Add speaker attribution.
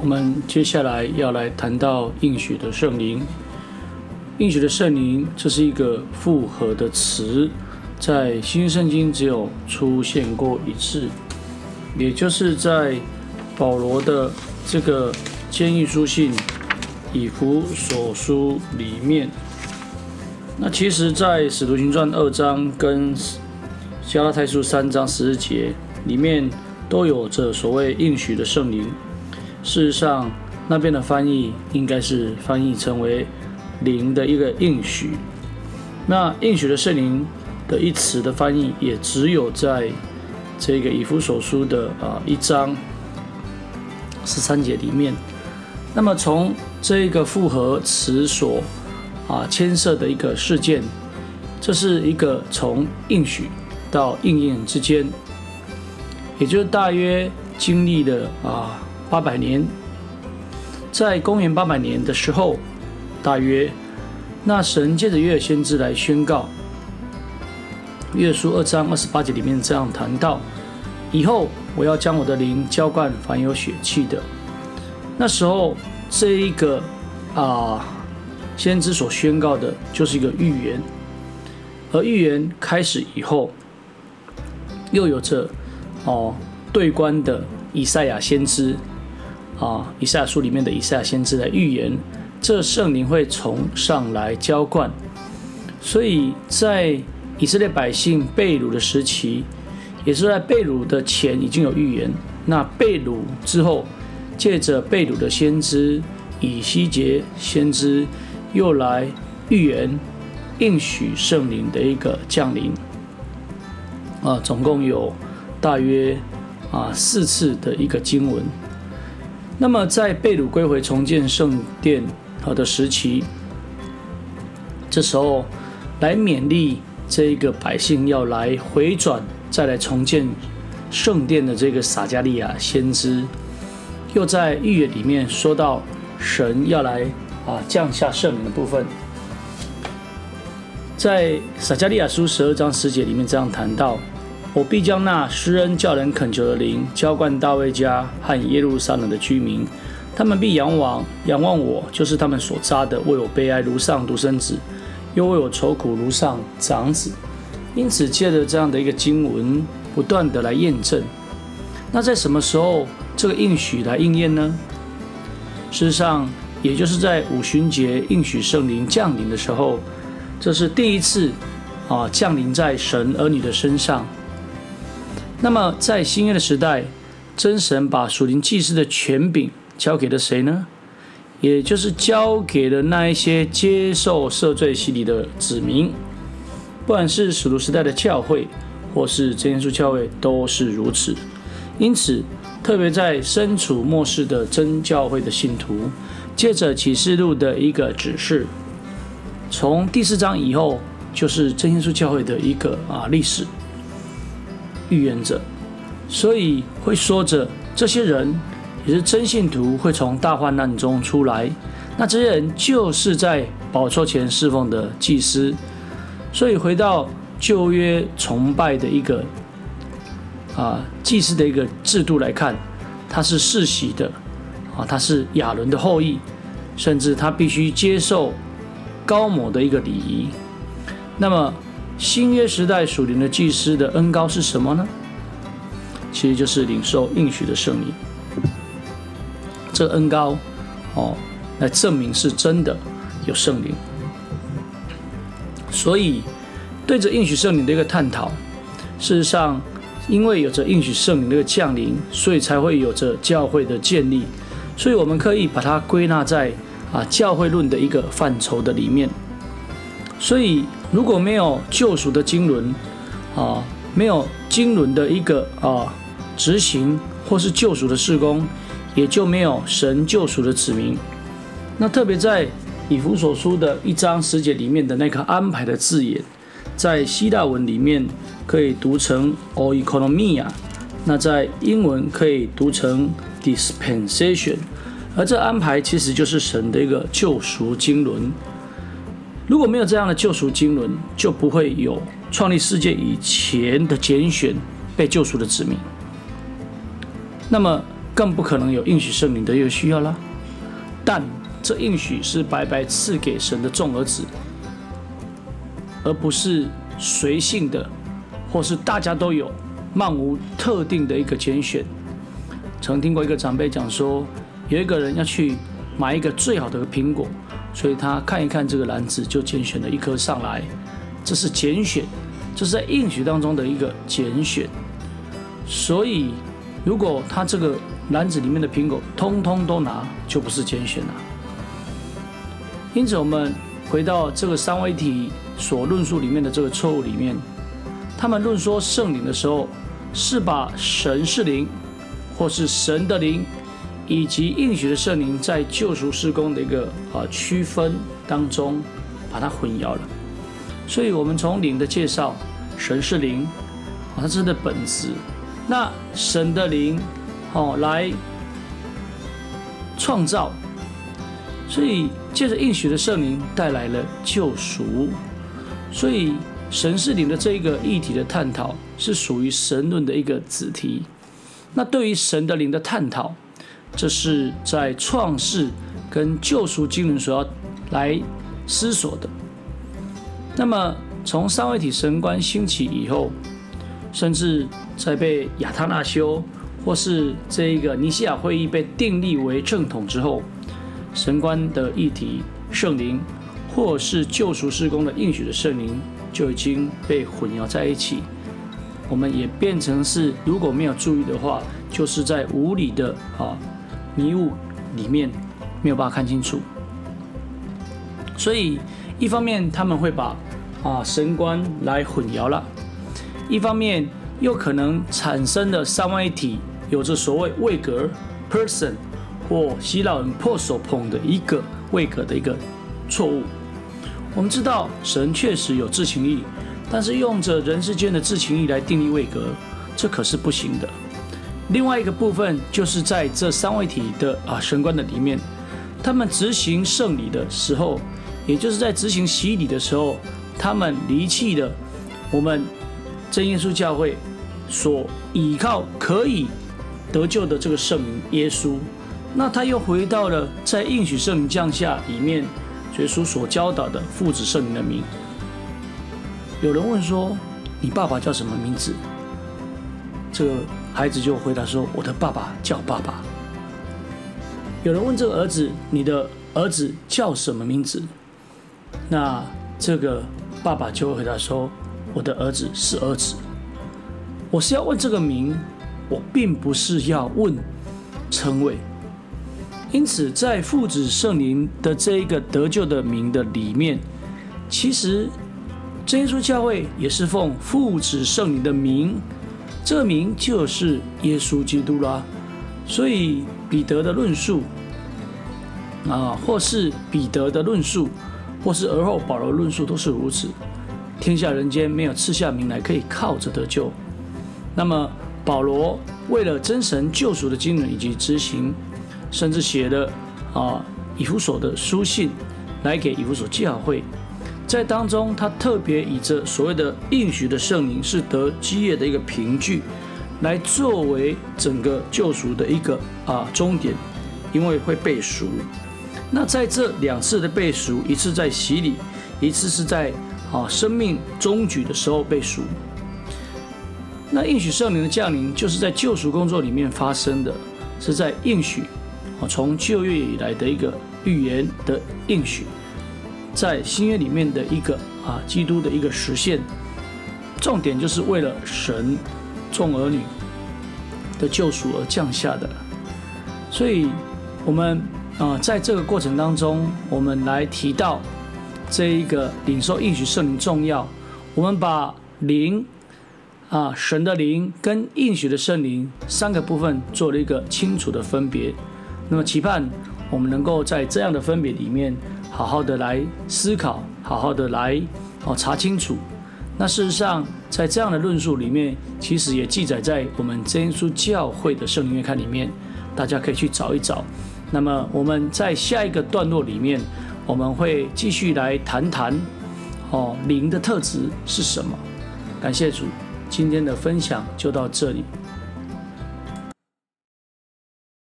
Speaker 1: 我们接下来要来谈到应许的圣灵。应许的圣灵，这是一个复合的词，在新圣经只有出现过一次，也就是在保罗的这个监狱书信以弗所书里面。那其实，在使徒行传二章跟加拉太书三章十节里面，都有着所谓应许的圣灵。事实上，那边的翻译应该是翻译成为。灵的一个应许，那应许的圣灵的一词的翻译，也只有在这个以弗所书的啊一章十三节里面。那么从这个复合词所啊牵涉的一个事件，这是一个从应许到应验之间，也就是大约经历了啊八百年，在公元八百年的时候。大约，那神借着约先知来宣告，约书二章二十八节里面这样谈到：以后我要将我的灵浇灌凡有血气的。那时候，这一个啊，先知所宣告的就是一个预言，而预言开始以后，又有着哦对观的以赛亚先知啊，以赛亚书里面的以赛亚先知来预言。这圣灵会从上来浇灌，所以在以色列百姓被掳的时期，也是在被掳的前已经有预言。那被掳之后，借着被掳的先知以西结先知，又来预言应许圣灵的一个降临。啊，总共有大约啊四次的一个经文。那么在被掳归回重建圣殿。好的时期，这时候来勉励这一个百姓要来回转，再来重建圣殿的这个撒加利亚先知，又在预言里面说到神要来啊降下圣灵的部分，在撒加利亚书十二章十节里面这样谈到：我必将那施恩叫人恳求的灵浇灌大卫家和耶路撒冷的居民。他们必仰望仰望我，就是他们所扎的，为我悲哀如上独生子，又为我愁苦如上长子。因此，借着这样的一个经文，不断的来验证。那在什么时候这个应许来应验呢？事实上，也就是在五旬节应许圣灵降临的时候，这是第一次啊降临在神儿女的身上。那么，在新约的时代，真神把属灵祭司的权柄。交给了谁呢？也就是交给了那一些接受赦罪洗礼的子民，不管是使徒时代的教会，或是真耶稣教会，都是如此。因此，特别在身处末世的真教会的信徒，借着启示录的一个指示，从第四章以后，就是真耶稣教会的一个啊历史预言者，所以会说着这些人。也是真信徒会从大患难中出来，那这些人就是在宝座前侍奉的祭司。所以回到旧约崇拜的一个啊祭司的一个制度来看，他是世袭的啊，他是亚伦的后裔，甚至他必须接受高某的一个礼仪。那么新约时代属灵的祭司的恩高是什么呢？其实就是领受应许的圣灵。这恩高，哦，来证明是真的有圣灵。所以，对着应许圣灵的一个探讨，事实上，因为有着应许圣灵的一个降临，所以才会有着教会的建立。所以我们可以把它归纳在啊教会论的一个范畴的里面。所以，如果没有救赎的经纶，啊，没有经纶的一个啊执行，或是救赎的事工。也就没有神救赎的子民。那特别在以弗所书的一章十节里面的那个安排的字眼，在希腊文里面可以读成 o e c o n o m i a 那在英文可以读成 dispensation，而这安排其实就是神的一个救赎经纶。如果没有这样的救赎经纶，就不会有创立世界以前的拣选被救赎的子民。那么。更不可能有应许圣灵的一个需要啦。但这应许是白白赐给神的众儿子，而不是随性的，或是大家都有，漫无特定的一个拣选。曾听过一个长辈讲说，有一个人要去买一个最好的苹果，所以他看一看这个篮子，就拣选了一颗上来。这是拣选，这是在应许当中的一个拣选。所以，如果他这个篮子里面的苹果通通都拿，就不是拣选了。因此，我们回到这个三位体所论述里面的这个错误里面，他们论说圣灵的时候，是把神是灵。或是神的灵，以及应许的圣灵在救赎施工的一个啊区分当中，把它混淆了。所以，我们从灵的介绍，神是灵，啊，它是的本质。那神的灵，哦，来创造，所以借着应许的圣灵带来了救赎。所以，神是灵的这一个议题的探讨，是属于神论的一个子题。那对于神的灵的探讨，这是在创世跟救赎经文所要来思索的。那么从三位体神官兴起以后，甚至在被亚他那修或是这一个尼西亚会议被订立为正统之后，神官的议题圣灵或是救赎事工的应许的圣灵就已经被混淆在一起。我们也变成是，如果没有注意的话，就是在无理的啊迷雾里面没有办法看清楚。所以一方面他们会把啊神观来混淆了，一方面又可能产生的三位一体有着所谓位格 person 或希腊人破手捧的一个位格的一个错误。我们知道神确实有知情意。但是用着人世间的自情意来定义位格，这可是不行的。另外一个部分就是在这三位体的啊神官的里面，他们执行圣礼的时候，也就是在执行洗礼的时候，他们离弃了我们真耶稣教会所依靠可以得救的这个圣灵耶稣，那他又回到了在应许圣灵降下里面，耶稣所教导的父子圣灵的名。有人问说：“你爸爸叫什么名字？”这孩子就回答说：“我的爸爸叫爸爸。”有人问这个儿子：“你的儿子叫什么名字？”那这个爸爸就会回答说：“我的儿子是儿子。”我是要问这个名，我并不是要问称谓。因此，在父子圣灵的这一个得救的名的里面，其实。真耶稣教会也是奉父子圣灵的名，这名就是耶稣基督啦。所以彼得的论述啊，或是彼得的论述，或是而后保罗论述都是如此。天下人间没有赐下名来可以靠着得救。那么保罗为了真神救赎的经纶以及执行，甚至写了啊以弗所的书信来给以弗所教会。在当中，他特别以这所谓的应许的圣灵是得基业的一个凭据，来作为整个救赎的一个啊终点，因为会背赎。那在这两次的背赎，一次在洗礼，一次是在啊生命终局的时候背赎。那应许圣灵的降临，就是在救赎工作里面发生的，是在应许啊从旧约以来的一个预言的应许。在新约里面的一个啊，基督的一个实现，重点就是为了神众儿女的救赎而降下的。所以，我们啊，在这个过程当中，我们来提到这一个领受应许圣灵重要。我们把灵啊，神的灵跟应许的圣灵三个部分做了一个清楚的分别。那么，期盼我们能够在这样的分别里面。好好的来思考，好好的来哦查清楚。那事实上，在这样的论述里面，其实也记载在我们耶稣教会的圣灵月刊里面，大家可以去找一找。那么我们在下一个段落里面，我们会继续来谈谈哦灵的特质是什么。感谢主，今天的分享就到这里。